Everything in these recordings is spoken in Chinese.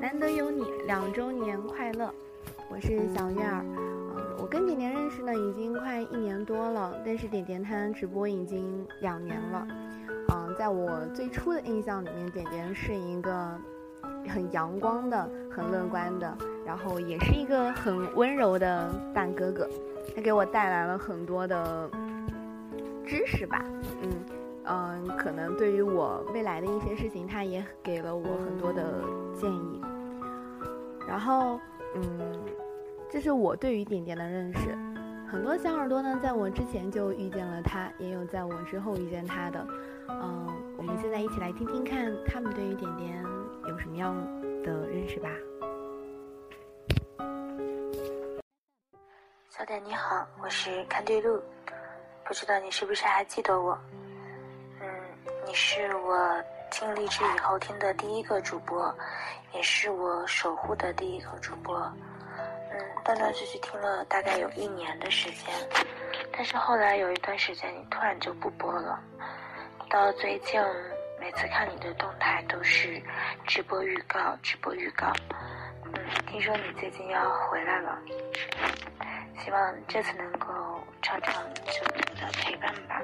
难得有你，两周年快乐！我是小月儿，嗯，我跟点点认识呢已经快一年多了，但是点点他直播已经两年了，嗯，在我最初的印象里面，点点是一个很阳光的、很乐观的，然后也是一个很温柔的大哥哥，他给我带来了很多的知识吧，嗯嗯，可能对于我未来的一些事情，他也给了我很多的建议。然后，嗯，这是我对于点点的认识。很多小耳朵呢，在我之前就遇见了他，也有在我之后遇见他的。嗯，我们现在一起来听听看，他们对于点点有什么样的认识吧。小点你好，我是看对路，不知道你是不是还记得我？你是我。听励志以后听的第一个主播，也是我守护的第一个主播。嗯，断断续续听了大概有一年的时间，但是后来有一段时间你突然就不播了。到最近，每次看你的动态都是直播预告，直播预告。嗯，听说你最近要回来了，希望这次能够长长久久的陪伴吧。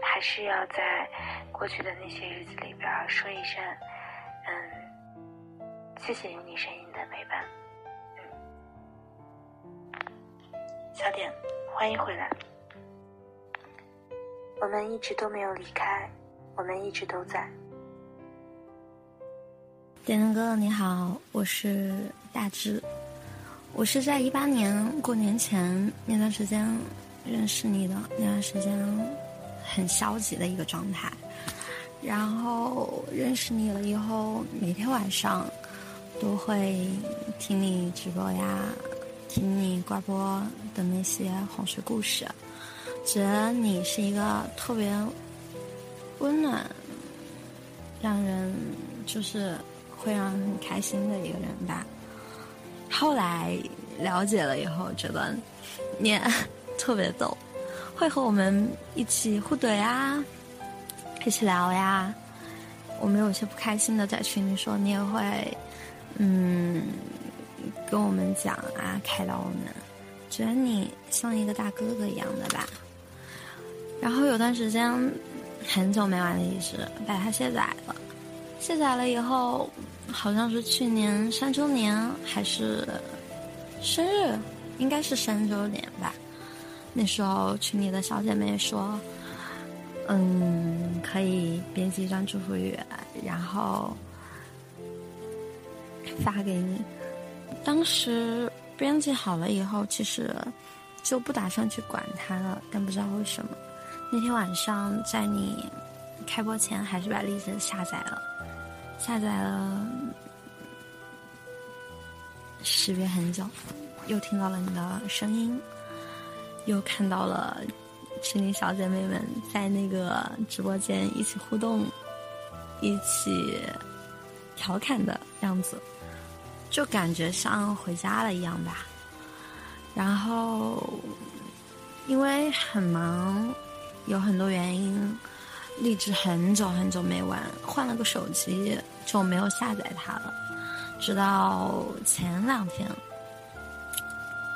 还是要在过去的那些日子里边说一声，嗯，谢谢有你声音的陪伴，小点，欢迎回来，我们一直都没有离开，我们一直都在。点点哥你好，我是大志，我是在一八年过年前那段时间认识你的，那段时间。很消极的一个状态，然后认识你了以后，每天晚上都会听你直播呀，听你挂播的那些哄睡故事，觉得你是一个特别温暖，让人就是会让人很开心的一个人吧。后来了解了以后，觉得你 特别逗。会和我们一起互怼啊，一起聊呀。我们有些不开心的在群里说，你也会，嗯，跟我们讲啊，开导我们，觉得你像一个大哥哥一样的吧。然后有段时间很久没玩的意识，把它卸载了。卸载了以后，好像是去年三周年还是生日，应该是三周年吧。那时候群里的小姐妹说：“嗯，可以编辑一段祝福语，然后发给你。”当时编辑好了以后，其实就不打算去管它了，但不知道为什么，那天晚上在你开播前，还是把荔枝下载了，下载了，识别很久，又听到了你的声音。又看到了群里小姐妹们在那个直播间一起互动、一起调侃的样子，就感觉像回家了一样吧。然后因为很忙，有很多原因，荔枝很久很久没玩，换了个手机就没有下载它了。直到前两天，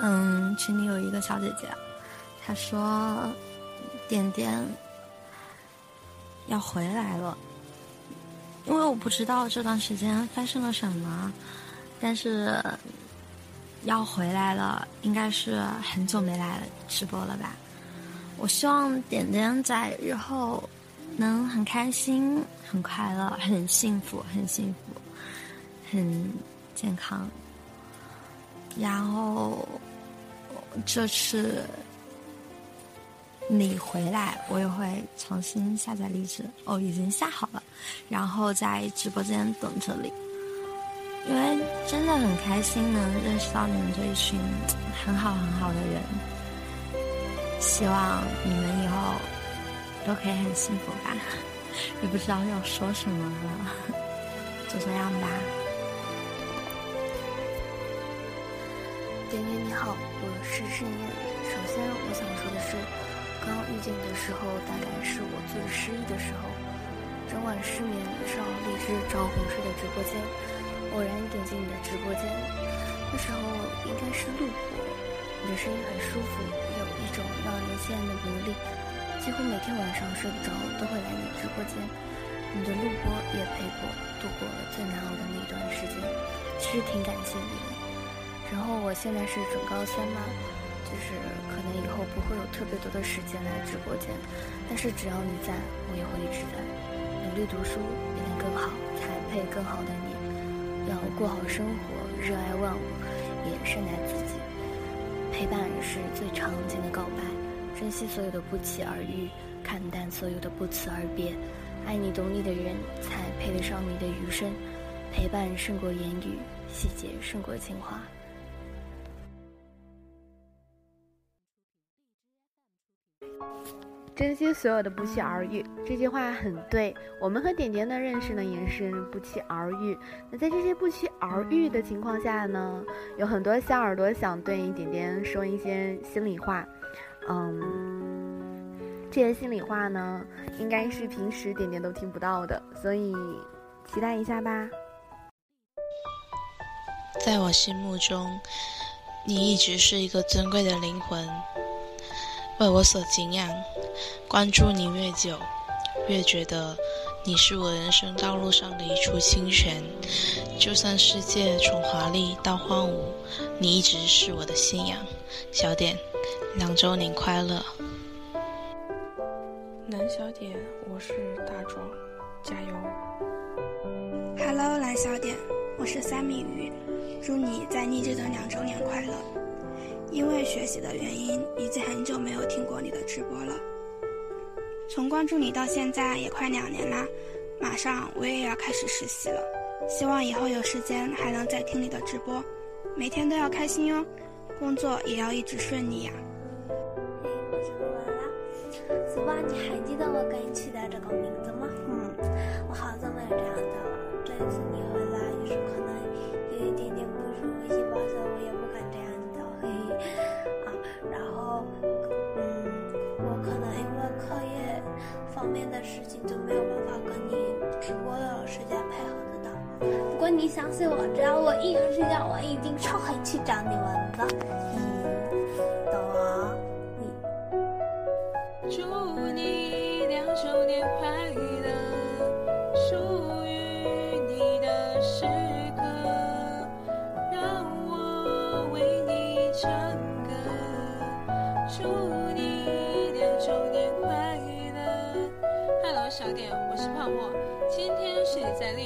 嗯，群里有一个小姐姐。他说：“点点要回来了，因为我不知道这段时间发生了什么，但是要回来了，应该是很久没来直播了吧？我希望点点在日后能很开心、很快乐、很幸福、很幸福、很健康。然后这次。”你回来，我也会重新下载荔枝哦，已经下好了，然后在直播间等着你。因为真的很开心能认识到你们这一群很好很好的人，希望你们以后都可以很幸福吧。也不知道要说什么了，就这样吧。点点你好，我是盛念。首先我想说的是。刚遇见你的时候，大概是我最失意的时候。整晚失眠，上荔枝找红睡的直播间，偶然点进你的直播间，那时候应该是录播，你的声音很舒服，有一种让人心安的魔力，几乎每天晚上睡不着都会来你直播间，你的录播也陪我度过了最难熬的那一段时间，其实挺感谢你的。然后我现在是准高三嘛。就是能以后不会有特别多的时间来直播间，但是只要你在，我也会一直在努力读书，变得更好，才配更好的你。要过好生活，热爱万物，也善待自己。陪伴是最长情的告白，珍惜所有的不期而遇，看淡所有的不辞而别。爱你懂你的人，才配得上你的余生。陪伴胜过言语，细节胜过情话。珍惜所有的不期而遇，这句话很对。我们和点点的认识呢，也是不期而遇。那在这些不期而遇的情况下呢，有很多小耳朵想对点点说一些心里话。嗯，这些心里话呢，应该是平时点点都听不到的，所以期待一下吧。在我心目中，你一直是一个尊贵的灵魂。为我所敬仰，关注你越久，越觉得你是我人生道路上的一处清泉。就算世界从华丽到荒芜，你一直是我的信仰。小点，两周年快乐！蓝小点，我是大壮，加油！Hello，蓝小点，我是三米鱼，祝你在励志的两周年快乐！因为学习的原因，已经很久没有听过你的直播了。从关注你到现在也快两年啦，马上我也要开始实习了，希望以后有时间还能再听你的直播，每天都要开心哟，工作也要一直顺利呀。嘿，我是罗拉拉，是吧？你还记得我给你起的这个名字吗？嗯，我好久没有这样叫了，这一次你回来，也是可能有一点点不熟悉吧，所以我也不敢这样。啊，然后，嗯，我可能因为课业方面的事情就没有办法跟你直播的时间配合得到。不过你相信我，只要我一有时间，我一定超会去找你们的。嗯，懂啊，你。祝你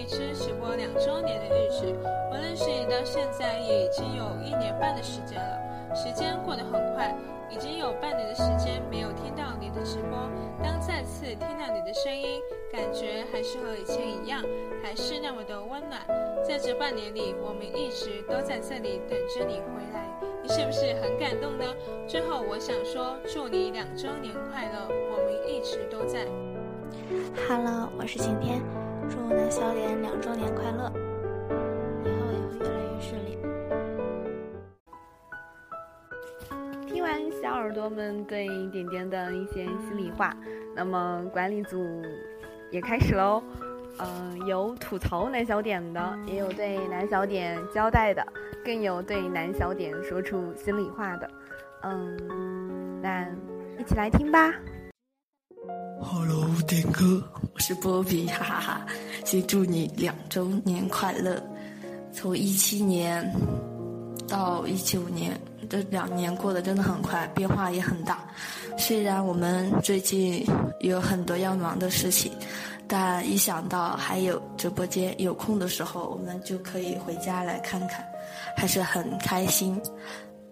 你在荔枝直播两周年的日子。我认识你到现在也已经有一年半的时间了，时间过得很快，已经有半年的时间没有听到你的直播。当再次听到你的声音，感觉还是和以前一样，还是那么的温暖。在这半年里，我们一直都在这里等着你回来。你是不是很感动呢？最后我想说，祝你两周年快乐，我们一直都在。Hello，我是晴天，祝南小点两周年快乐，以后也会越来越顺利。听完小耳朵们对点点的一些心里话，那么管理组也开始喽。嗯，有吐槽南小点的，也有对南小点交代的，更有对南小点说出心里话的。嗯，那一起来听吧。Hello，点歌，我是波比，哈哈哈！先祝你两周年快乐。从一七年到一九年，这两年过得真的很快，变化也很大。虽然我们最近有很多要忙的事情。但一想到还有直播间有空的时候，我们就可以回家来看看，还是很开心。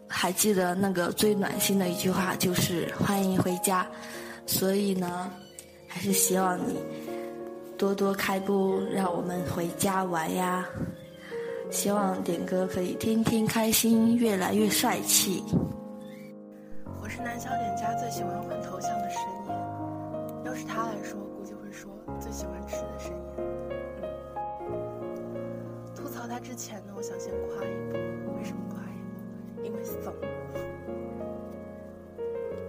还记得那个最暖心的一句话就是“欢迎回家”，所以呢，还是希望你多多开播，让我们回家玩呀。希望点歌可以天天开心，越来越帅气。我是南小点家最喜欢换头像的十年，要是他来说。估计会说最喜欢吃的声音。吐槽他之前呢，我想先夸一波。为什么夸一波？因为怂。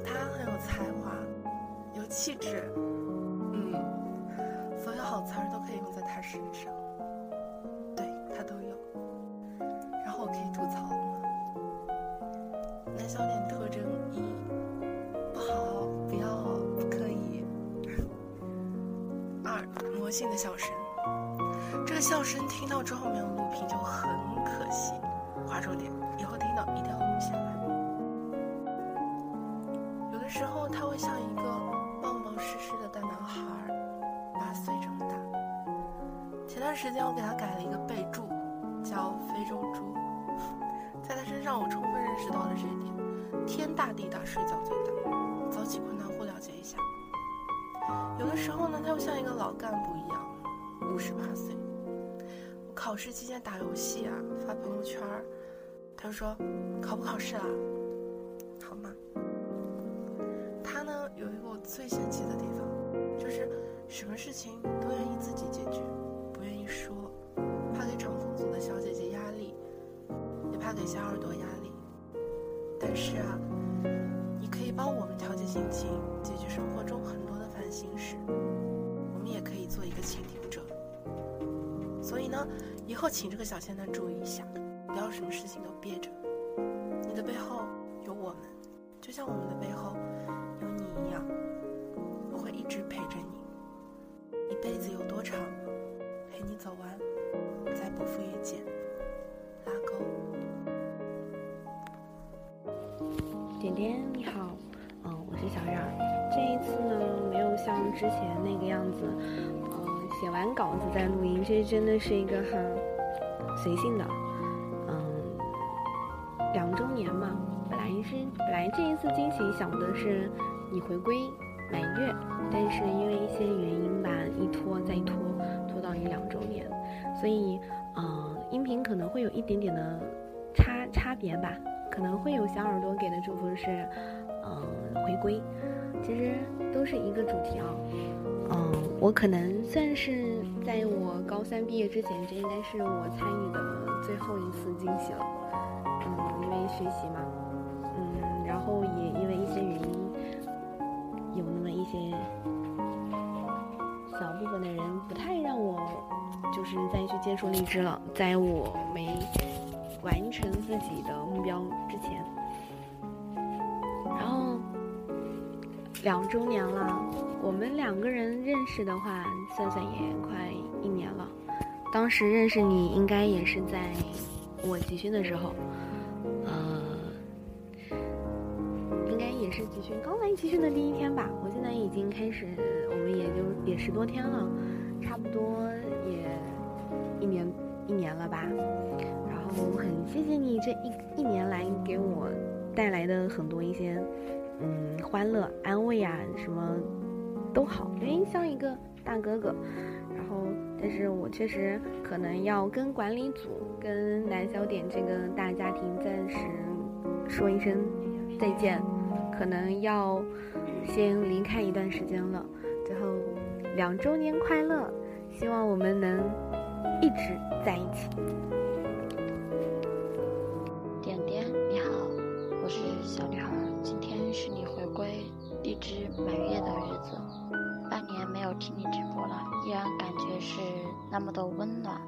他很有才华，有气质。嗯，所有好词儿都可以用在他身上，对他都有。然后我可以吐槽吗？男小点特征一：不好，不要，不可以。二，魔性的笑声。这个笑声听到之后没有录屏就很可惜。划重点，以后听到一定要录下来。有的时候他会像一个湿湿的大男孩，八岁这么大。前段时间我给他改了一个备注，叫“非洲猪”。在他身上，我充分认识到了这一点：天大地大，睡觉最大。早起困难户了解一下。有的时候呢，他又像一个老干部一样，五十八岁。我考试期间打游戏啊，发朋友圈他就说：“考不考试啦？最神奇的地方，就是什么事情都愿意自己解决，不愿意说，怕给长风组的小姐姐压力，也怕给小耳朵压力。但是啊，你可以帮我们调节心情，解决生活中很多的烦心事。我们也可以做一个倾听者。所以呢，以后请这个小仙男注意一下，不要什么事情都憋着。你的背后有我们，就像我们的背后有你一样，我会一直陪着你。一辈子有多长，陪你走完，再不负遇见。拉钩。点点你好，嗯，我是小冉。这一次呢，没有像之前那个样子，嗯，写完稿子再录音，这真的是一个很随性的，嗯，两周年嘛，本来是本来这一次惊喜想的是你回归满月，但是因为一些原因吧，一拖再拖，拖到一两周年，所以，嗯，音频可能会有一点点的差差别吧。可能会有小耳朵给的祝福是，嗯，回归，其实都是一个主题啊。嗯，我可能算是在我高三毕业之前，这应该是我参与的最后一次惊喜了。嗯，因为学习嘛，嗯，然后就是再去接触荔枝了，在我没。完成自己的目标之前，然后两周年了，我们两个人认识的话，算算也快一年了。当时认识你应该也是在我集训的时候，呃，应该也是集训刚来集训的第一天吧。我现在已经开始，我们也就也十多天了，差不多也一年一年了吧。然后很谢谢你这一一年来给我带来的很多一些嗯欢乐、安慰啊，什么都好，因为像一个大哥哥。然后，但是我确实可能要跟管理组、跟南小点这个大家庭暂时说一声再见，可能要先离开一段时间了。最后，两周年快乐，希望我们能一直在一起。点点你好，我是小女孩。今天是你回归荔枝满月的日子，半年没有听你直播了，依然感觉是那么的温暖。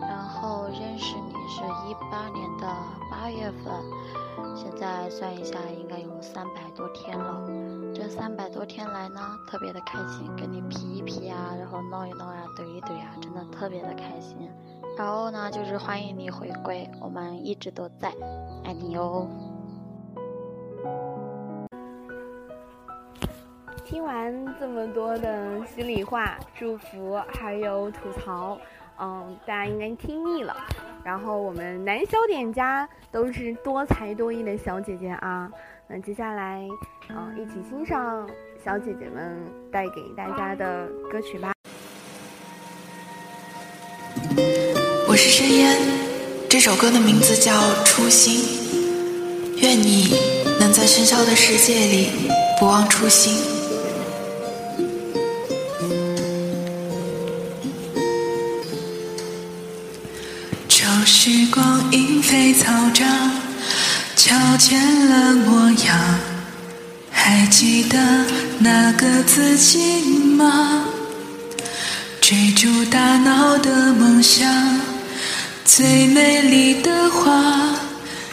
然后认识你是一八年的八月份，现在算一下应该有三百多天了。这三百多天来呢，特别的开心，跟你皮一皮啊，然后闹一闹啊，怼一怼啊，真的特别的开心。然后呢，就是欢迎你回归，我们一直都在，爱你哟。听完这么多的心里话、祝福还有吐槽，嗯，大家应该听腻了。然后我们男小点家都是多才多艺的小姐姐啊，那接下来，嗯，一起欣赏小姐姐们带给大家的歌曲吧。这首歌的名字叫《初心》，愿你能在喧嚣的世界里不忘初心。时光莺飞草长，悄见了模样。还记得那个自己吗？闹的梦想，最美丽的花，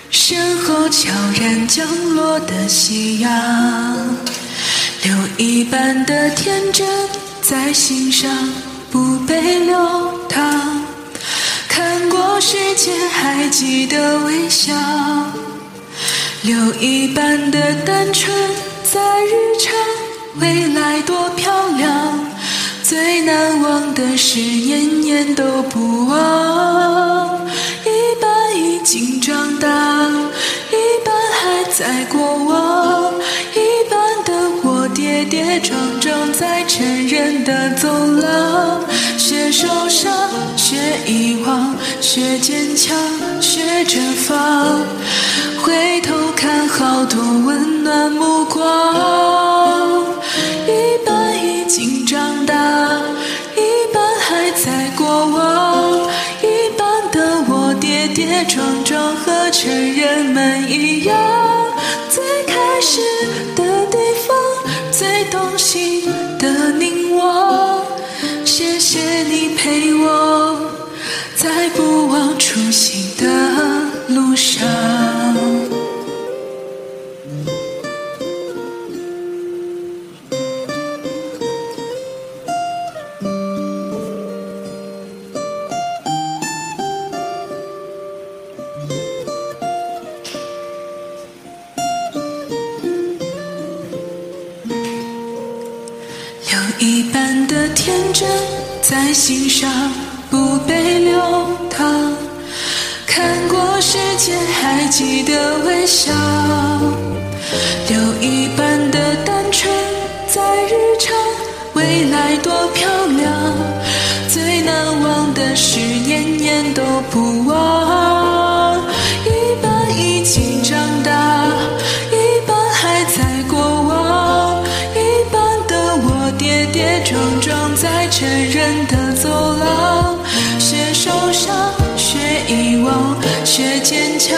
身后悄然降落的夕阳，留一半的天真在心上，不被流淌。看过世界，还记得微笑，留一半的单纯在日常。未来多漂亮，最难忘的事年年都不忘。一半已经长大，一半还在过往。一半的我跌跌撞撞在成人的走廊，学受伤，学遗忘，学坚强，学着放。回头看，好多温暖目光。成人们一样。最开始的地方，最动心的凝望。谢谢你陪我，在不忘初心的路上。天真在心上，不被流淌。看过世界，还记得微笑。留一半的单纯在日常，未来多漂亮。最难忘的事，年年都不忘。却坚强，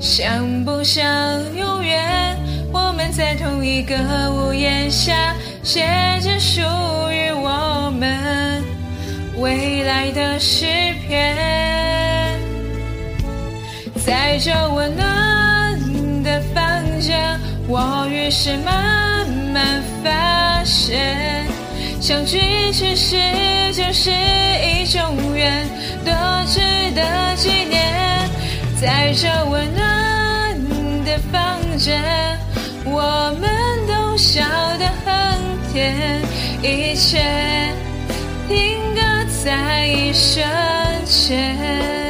想不想永远？我们在同一个屋檐下，写着属于我们未来的诗篇。在这温暖的房间，我于是慢慢发现，相聚其实就是一种缘，多值得纪念。在这温暖的房间，我们都笑得很甜，一切停格在一瞬间。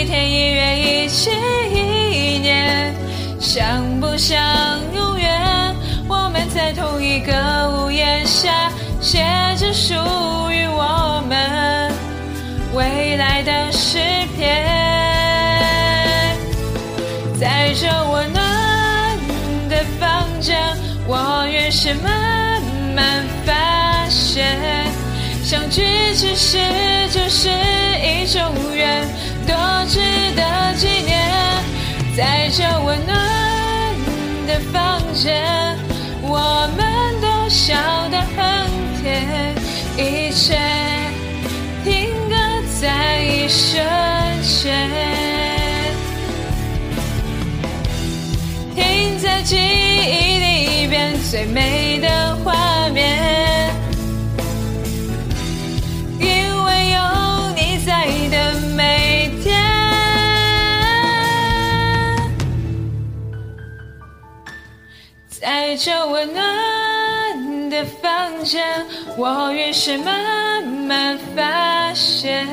一天一月一季一年，想不想永远？我们在同一个屋檐下，写着属于我们未来的诗篇。在这温暖的房间，我于是慢慢发现，相聚其实就是一种缘。多值得纪念，在这温暖的房间，我们都笑得很甜，一切停格在一瞬间，停在记忆里边最美的画面。间，我于是慢慢发现，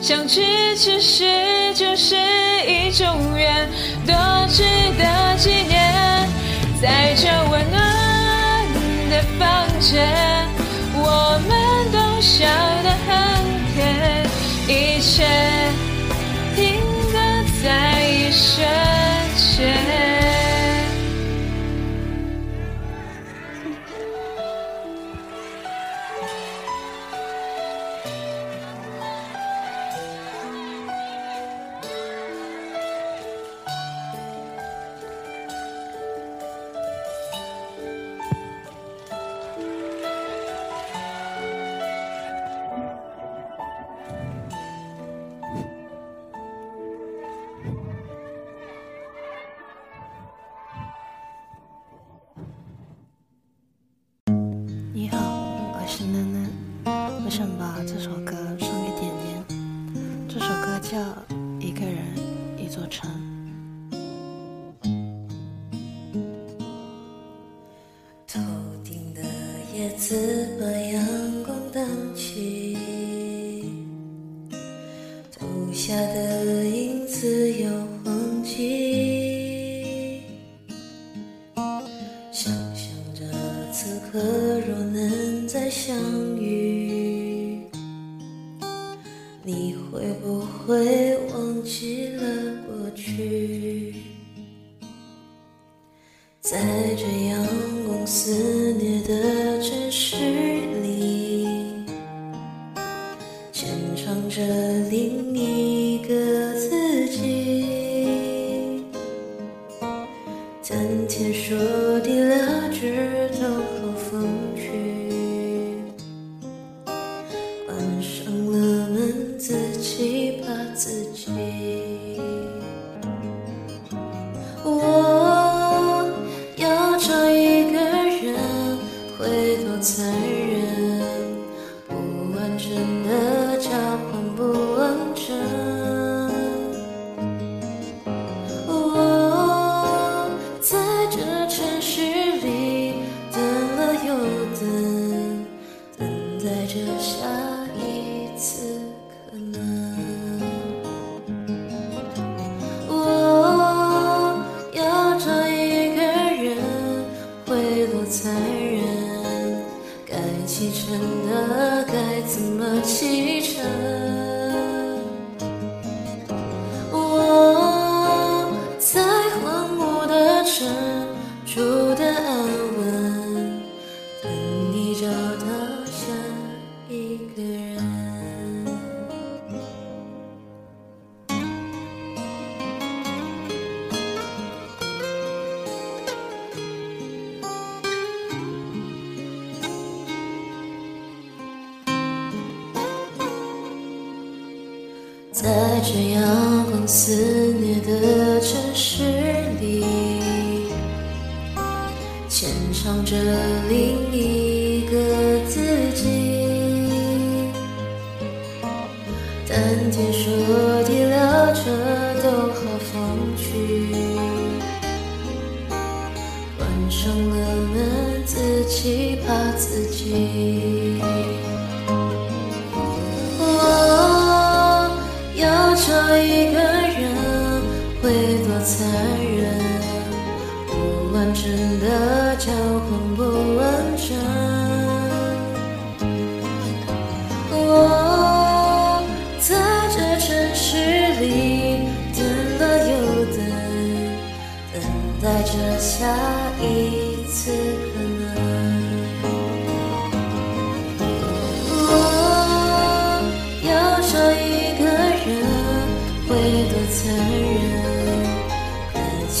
相聚其实就是一种缘，多值得纪念。在这温暖的房间，我们都笑得很甜，一切停格在一瞬间。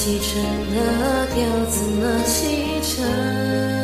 启程的要怎么启程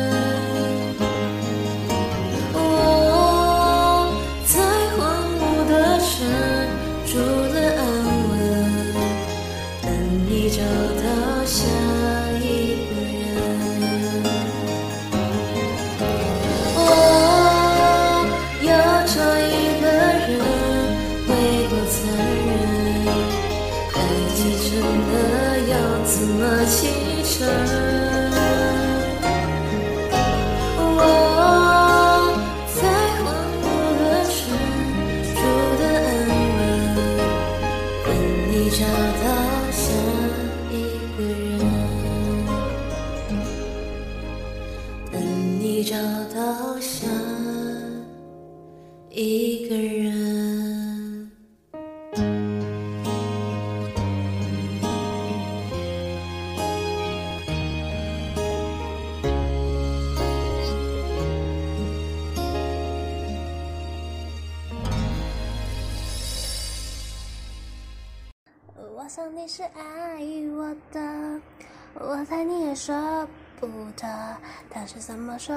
说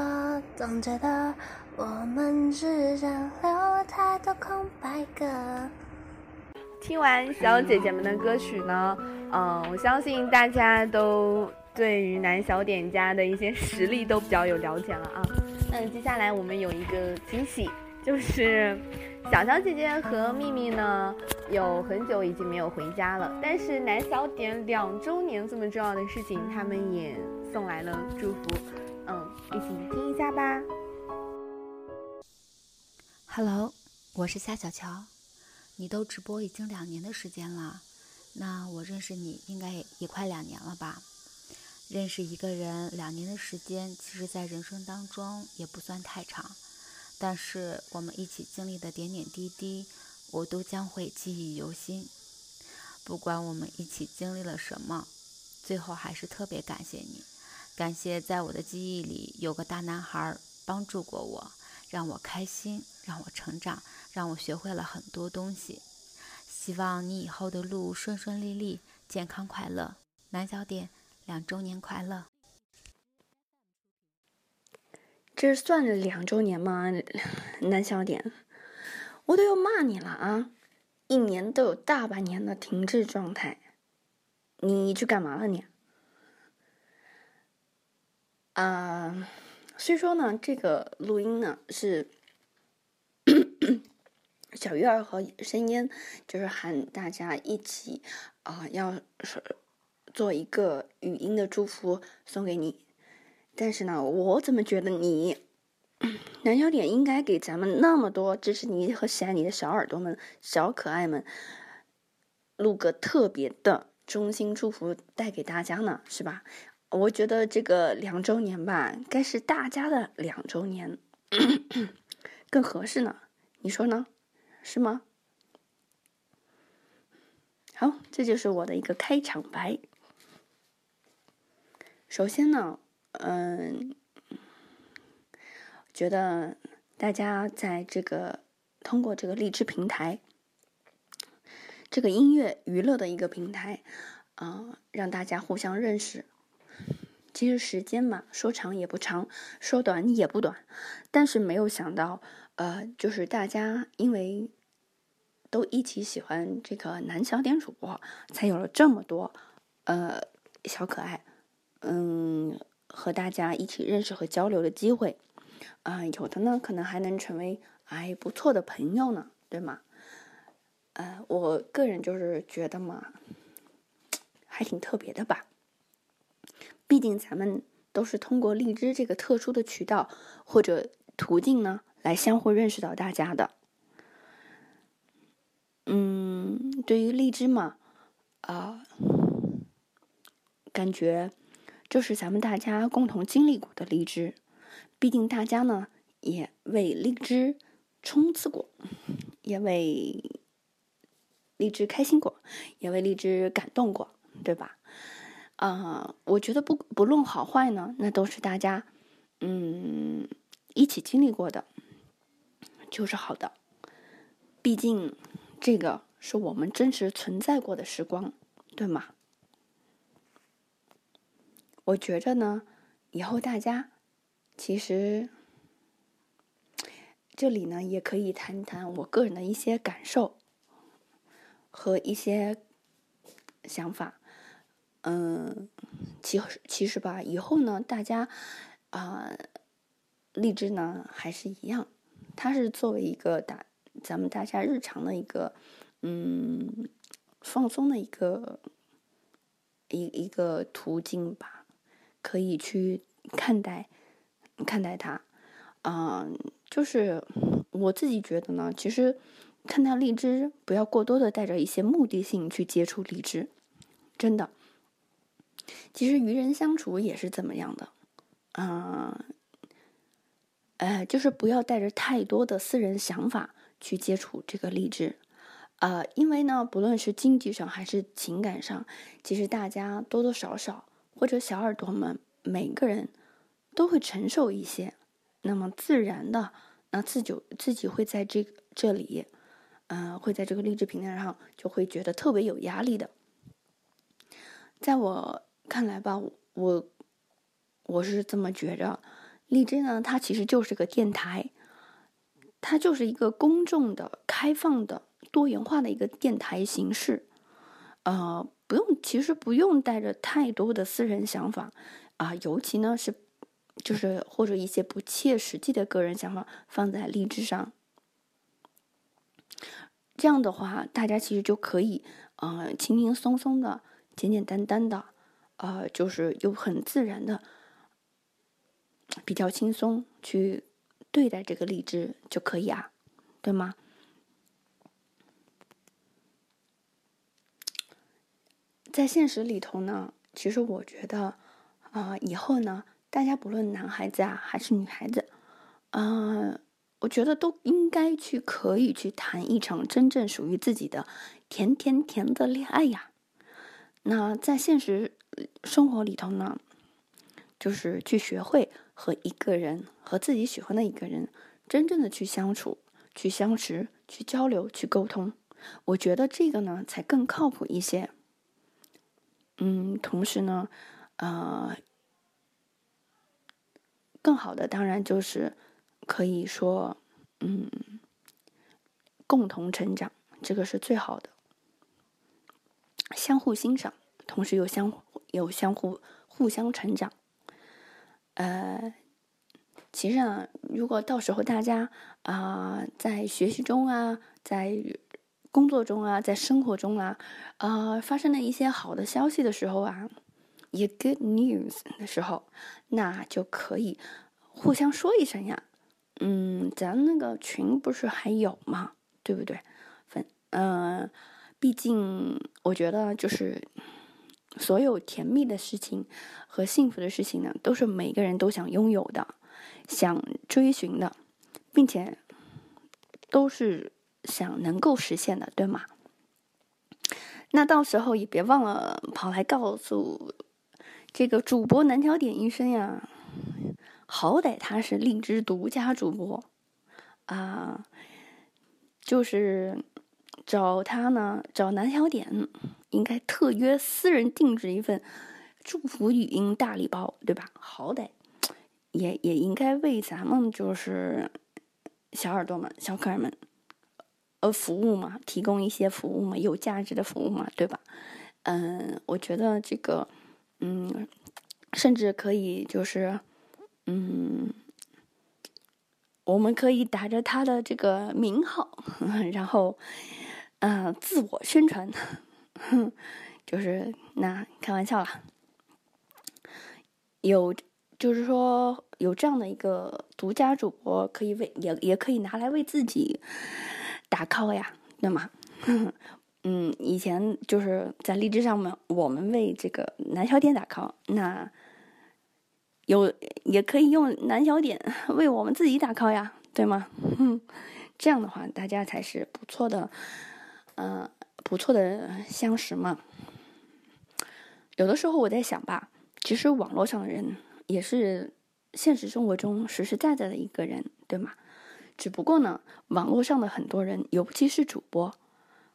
总觉得我们之间留了太多空白格。听完小姐姐们的歌曲呢，嗯、我相信大家都对于男小点家的一些实力都比较有了解了啊。那接下来我们有一个惊喜，就是小小姐姐和秘密呢，有很久已经没有回家了，但是男小点两周年这么重要的事情，他们也送来了祝福，嗯，一起听一下吧。Hello，我是夏小乔，你都直播已经两年的时间了，那我认识你应该也也快两年了吧？认识一个人两年的时间，其实在人生当中也不算太长，但是我们一起经历的点点滴滴，我都将会记忆犹新。不管我们一起经历了什么，最后还是特别感谢你，感谢在我的记忆里有个大男孩帮助过我。让我开心，让我成长，让我学会了很多东西。希望你以后的路顺顺利利，健康快乐。南小点两周年快乐！这是算两周年吗？南小点，我都要骂你了啊！一年都有大半年的停滞状态，你去干嘛了你？啊、虽说呢，这个录音呢是 小鱼儿和申烟，就是喊大家一起啊、要是做一个语音的祝福送给你。但是呢，我怎么觉得你南小点应该给咱们那么多支持你和喜爱你的小耳朵们、小可爱们录个特别的衷心祝福带给大家呢，是吧？我觉得这个两周年吧，该是大家的两周年更合适呢，你说呢？是吗？好，这就是我的一个开场白。首先呢，嗯，觉得大家在这个通过这个荔枝平台，这个音乐娱乐的一个平台，啊，让大家互相认识。其实时间嘛，说长也不长，说短也不短，但是没有想到，呃，就是大家因为都一起喜欢这个男小点主播，才有了这么多呃小可爱，嗯，和大家一起认识和交流的机会，啊，有的呢可能还能成为哎不错的朋友呢，对吗？呃，我个人就是觉得嘛，还挺特别的吧。毕竟咱们都是通过荔枝这个特殊的渠道或者途径呢，来相互认识到大家的。嗯，对于荔枝嘛，啊，感觉这是咱们大家共同经历过的荔枝。毕竟大家呢也为荔枝冲刺过，也为荔枝开心过，也为荔枝感动过，对吧？啊，我觉得不不论好坏呢，那都是大家，嗯，一起经历过的，就是好的。毕竟，这个是我们真实存在过的时光，对吗？我觉着呢，以后大家其实这里呢也可以谈谈我个人的一些感受和一些想法。嗯，其实其实吧，以后呢，大家啊，荔枝呢还是一样，它是作为一个大咱们大家日常的一个嗯放松的一个一一个途径吧，可以去看待看待它。嗯，就是我自己觉得呢，其实看待荔枝，不要过多的带着一些目的性去接触荔枝，真的。其实与人相处也是怎么样的，嗯，呃，就是不要带着太多的私人想法去接触这个励志，呃，因为呢，不论是经济上还是情感上，其实大家多多少少或者小耳朵们每个人都会承受一些，那么自然的，那自己自己会在这这里，嗯，会在这个励志平台上就会觉得特别有压力的，在我。看来吧，我我是这么觉着，荔枝呢，它其实就是个电台，它就是一个公众的、开放的、多元化的一个电台形式。呃，不用，其实不用带着太多的私人想法啊，尤其呢是就是或者一些不切实际的个人想法放在荔枝上。这样的话，大家其实就可以呃轻轻松松的、简简单单的。呃，就是又很自然的，比较轻松去对待这个荔枝就可以啊，对吗？在现实里头呢，其实我觉得，啊，以后呢，大家不论男孩子啊还是女孩子，嗯，我觉得都应该去可以去谈一场真正属于自己的甜甜甜的恋爱呀。那在现实。生活里头呢，就是去学会和一个人，和自己喜欢的一个人，真正的去相处、去相识、去交流、去沟通。我觉得这个呢，才更靠谱一些。嗯，同时呢，呃，更好的当然就是可以说，嗯，共同成长，这个是最好的，相互欣赏，同时又相互。有相互互相成长，呃，其实啊，如果到时候大家啊在学习中啊，在工作中啊，在生活中啊，啊发生了一些好的消息的时候啊，一 good news 的时候，那就可以互相说一声呀，嗯，咱那个群不是还有吗？对不对？分，嗯，毕竟我觉得就是。所有甜蜜的事情和幸福的事情呢，都是每个人都想拥有的，想追寻的，并且都是想能够实现的，对吗？那到时候也别忘了跑来告诉这个主播南条点医生呀，好歹他是荔枝独家主播啊，就是找他呢，找南小点，应该特约私人定制一份祝福语音大礼包，对吧？好歹也也应该为咱们就是小耳朵们、小可爱们呃服务嘛，提供一些服务嘛，有价值的服务嘛，对吧？嗯，我觉得这个。嗯，甚至可以就是，嗯，我们可以打着他的这个名号，然后，嗯，自我宣传，就是那开玩笑啦。有，就是说有这样的一个独家主播，可以为也也可以拿来为自己打 call 呀，对吗？嗯，以前就是在荔枝上面，我们为这个南小点打 call，那有也可以用南小点 为我们自己打 call 呀，对吗？哼 这样的话，大家才是不错的，呃，不错的相识嘛。有的时候我在想吧，其实网络上的人也是现实生活中实实在在的一个人，对吗？只不过呢，网络上的很多人，尤其是主播。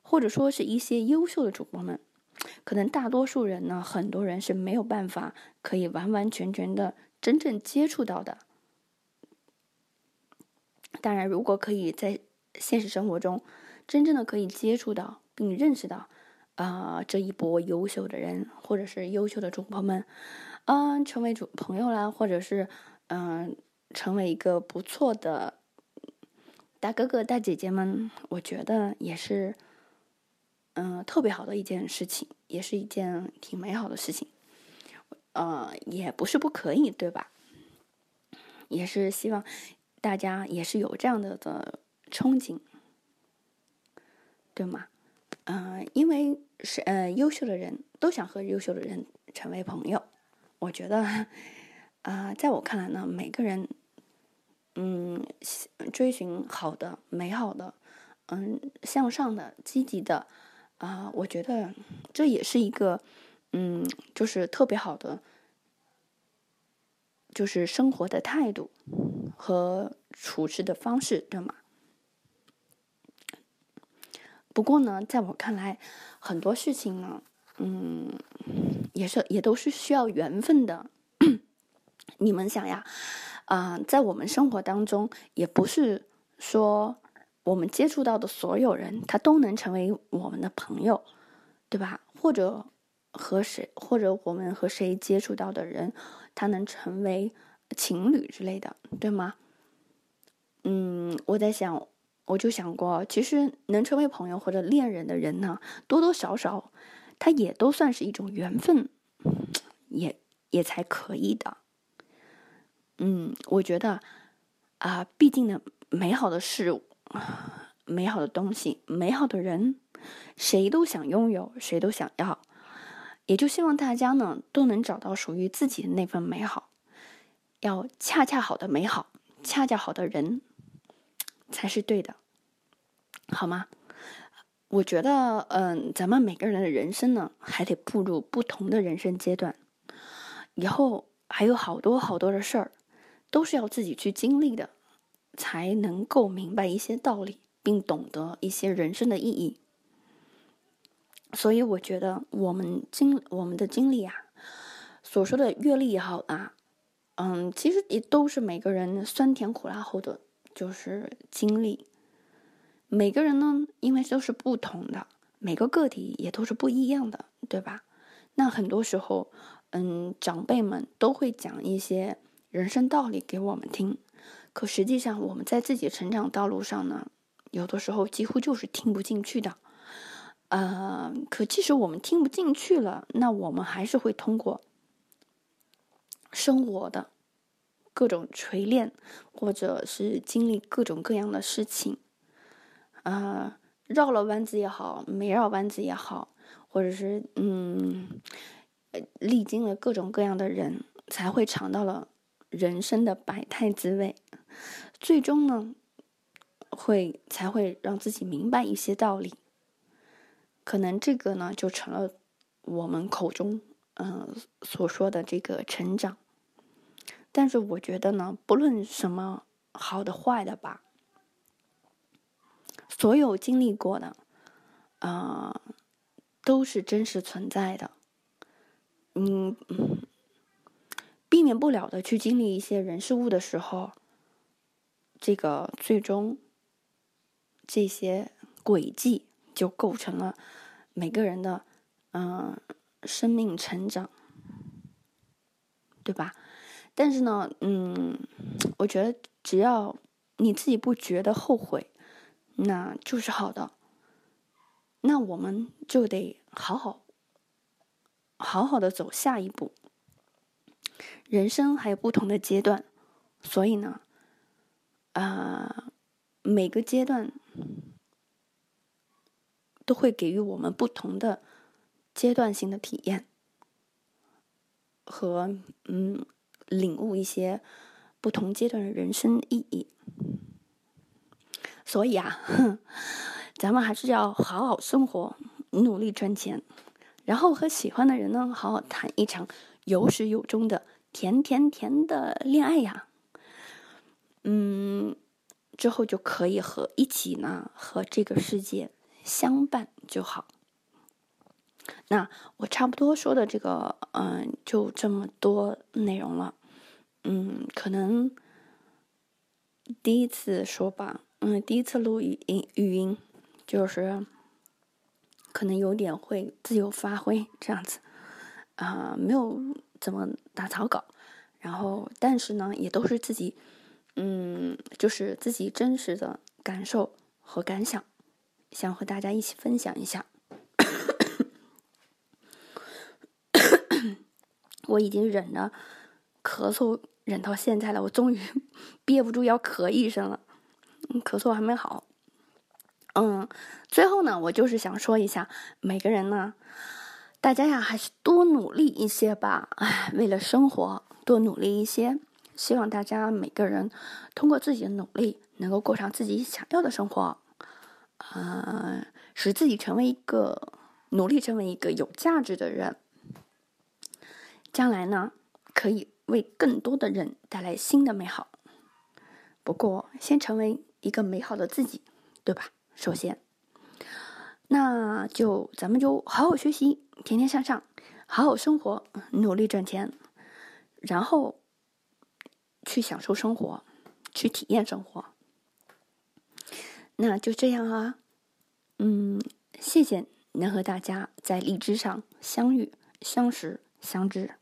或者说是一些优秀的主播们，可能大多数人呢，很多人是没有办法可以完完全全的真正接触到的。当然，如果可以在现实生活中真正的可以接触到并认识到啊这一波优秀的人，或者是优秀的主播们，嗯，成为主朋友啦，或者是嗯成为一个不错的大哥哥大姐姐们，我觉得也是。嗯，特别好的一件事情，也是一件挺美好的事情，呃，也不是不可以，对吧？也是希望大家也是有这样的的憧憬，对吗？嗯，因为是呃，优秀的人都想和优秀的人成为朋友。我觉得，啊，在我看来呢，每个人，嗯，追寻好的、美好的，嗯，向上的、积极的。啊，我觉得这也是一个，嗯，就是特别好的，就是生活的态度和处事的方式，对吗？不过呢，在我看来，很多事情呢，嗯，也是也都是需要缘分的。你们想呀，啊，在我们生活当中，也不是说。我们接触到的所有人，他都能成为我们的朋友，对吧？或者和谁，或者我们和谁接触到的人，他能成为情侣之类的，对吗？嗯，我在想，我就想过，其实能成为朋友或者恋人的人呢，多多少少，他也都算是一种缘分，也也才可以的。嗯，我觉得啊，毕竟呢，美好的事物。美好的东西，美好的人，谁都想拥有，谁都想要，也就希望大家呢都能找到属于自己的那份美好。要恰恰好的美好，恰恰好的人，才是对的，好吗？我觉得，嗯，咱们每个人的人生呢，还得步入不同的人生阶段，以后还有好多好多的事儿，都是要自己去经历的。才能够明白一些道理，并懂得一些人生的意义。所以，我觉得我们经我们的经历啊，所说的阅历也好啊，嗯，其实也都是每个人酸甜苦辣后的就是经历。每个人呢，因为都是不同的，每个个体也都是不一样的，对吧？那很多时候，嗯，长辈们都会讲一些人生道理给我们听。可实际上，我们在自己成长道路上呢，有的时候几乎就是听不进去的。呃，可即使我们听不进去了，那我们还是会通过生活的各种锤炼，或者是经历各种各样的事情，啊，绕了弯子也好，没绕弯子也好，或者是嗯，历经了各种各样的人，才会尝到了。人生的百态滋味，最终呢，会才会让自己明白一些道理。可能这个呢，就成了我们口中嗯所说的这个成长。但是我觉得呢，不论什么好的坏的吧，所有经历过的，啊，都是真实存在的。嗯，避免不了的去经历一些人事物的时候，这个最终这些轨迹就构成了每个人的嗯生命成长，对吧？但是呢，嗯，我觉得只要你自己不觉得后悔，那就是好的。那我们就得好好。好好的走下一步。人生还有不同的阶段，所以呢，啊，每个阶段都会给予我们不同的阶段性的体验和嗯，领悟一些不同阶段的人生意义。所以啊，咱们还是要好好生活，努力赚钱。然后和喜欢的人呢，好好谈一场有始有终的甜甜甜的恋爱呀。嗯，之后就可以和一起呢和这个世界相伴就好。那我差不多说的这个，嗯，就这么多内容了。嗯，可能第一次说吧，嗯，第一次录语音语音就是。可能有点会自由发挥这样子，啊，没有怎么打草稿，然后但是呢，也都是自己，嗯，就是自己真实的感受和感想，想和大家一起分享一下。我已经忍着咳嗽忍到现在了，我终于 憋不住要咳一声了，咳嗽还没好。嗯，最后呢，我就是想说一下，每个人呢，大家呀，还是多努力一些吧。哎，为了生活，多努力一些。希望大家每个人通过自己的努力，能够过上自己想要的生活，呃，使自己成为一个努力成为一个有价值的人。将来呢，可以为更多的人带来新的美好。不过，先成为一个美好的自己，对吧？首先，那就咱们就好好学习，天天向上，好好生活，努力赚钱，然后去享受生活，去体验生活。那就这样啊，嗯，谢谢能和大家在荔枝上相遇、相识、相知。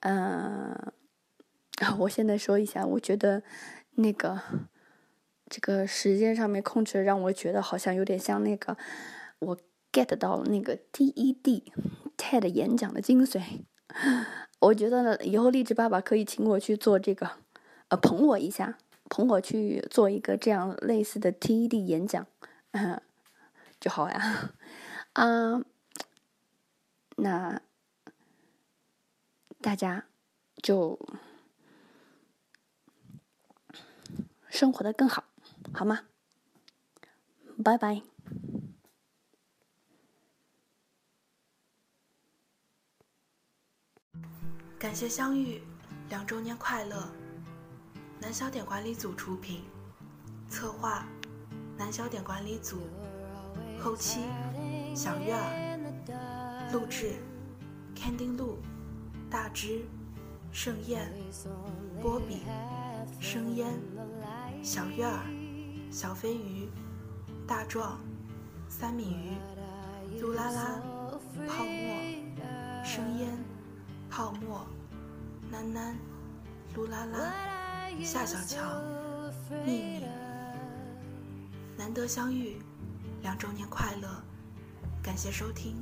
嗯，我现在说一下，我觉得那个。这个时间上面控制让我觉得好像有点像那个，我 get 到那个 TED TED 演讲的精髓。我觉得，以后励志爸爸可以请我去做这个，呃，捧我一下，捧我去做一个这样类似的 TED 演讲，嗯，就好呀。啊，那大家就生活的更好。好吗？拜拜。感谢相遇，两周年快乐！南小点管理组出品，策划南小点管理组，后期小月儿，录制 Candy 路，大只，盛宴，波比，生烟，小月儿。小飞鱼，大壮，三米鱼，噜啦啦，泡沫，生烟，泡沫，囡囡，噜啦啦，夏小乔，秘密，难得相遇，两周年快乐，感谢收听。